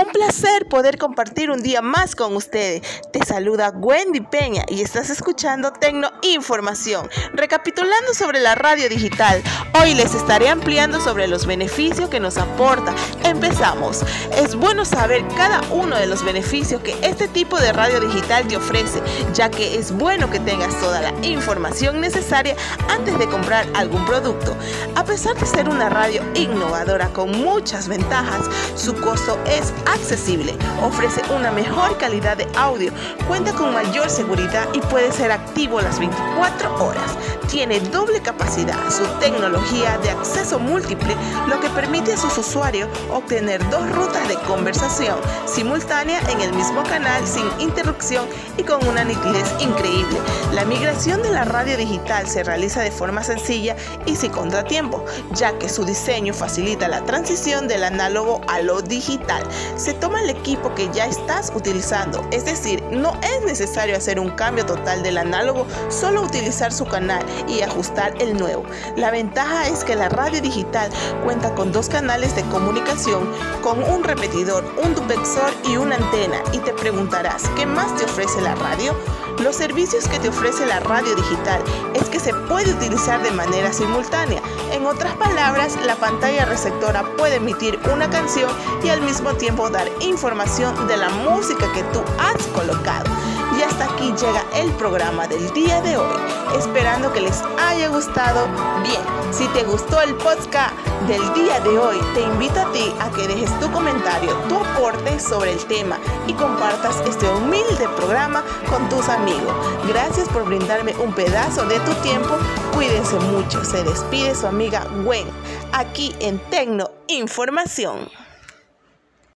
Un placer poder compartir un día más con ustedes. Te saluda Wendy Peña y estás escuchando Tecno Información. Recapitulando sobre la radio digital, hoy les estaré ampliando sobre los beneficios que nos aporta. Empezamos. Es bueno saber cada uno de los beneficios que este tipo de radio digital te ofrece, ya que es bueno que tengas toda la información necesaria antes de comprar algún producto. A pesar de ser una radio innovadora con muchas ventajas, su costo es accesible, ofrece una mejor calidad de audio, cuenta con mayor seguridad y puede ser activo las 24 horas. Tiene doble capacidad, su tecnología de acceso múltiple, lo que permite a sus usuarios obtener dos rutas de conversación simultánea en el mismo canal sin interrupción y con una nitidez increíble. La migración de la radio digital se realiza de forma sencilla y sin contratiempo, ya que su diseño facilita la transición del análogo a lo digital se toma el equipo que ya estás utilizando, es decir, no es necesario hacer un cambio total del análogo, solo utilizar su canal y ajustar el nuevo. La ventaja es que la radio digital cuenta con dos canales de comunicación, con un repetidor, un duplexor y una antena y te preguntarás, ¿qué más te ofrece la radio? Los servicios que te ofrece la radio digital es que se puede utilizar de manera simultánea. En otras palabras, la pantalla receptora puede emitir una canción y al mismo tiempo dar información de la música que tú has colocado. Aquí llega el programa del día de hoy, esperando que les haya gustado. Bien, si te gustó el podcast del día de hoy, te invito a ti a que dejes tu comentario, tu aporte sobre el tema y compartas este humilde programa con tus amigos. Gracias por brindarme un pedazo de tu tiempo. Cuídense mucho. Se despide su amiga Gwen, aquí en Tecno Información.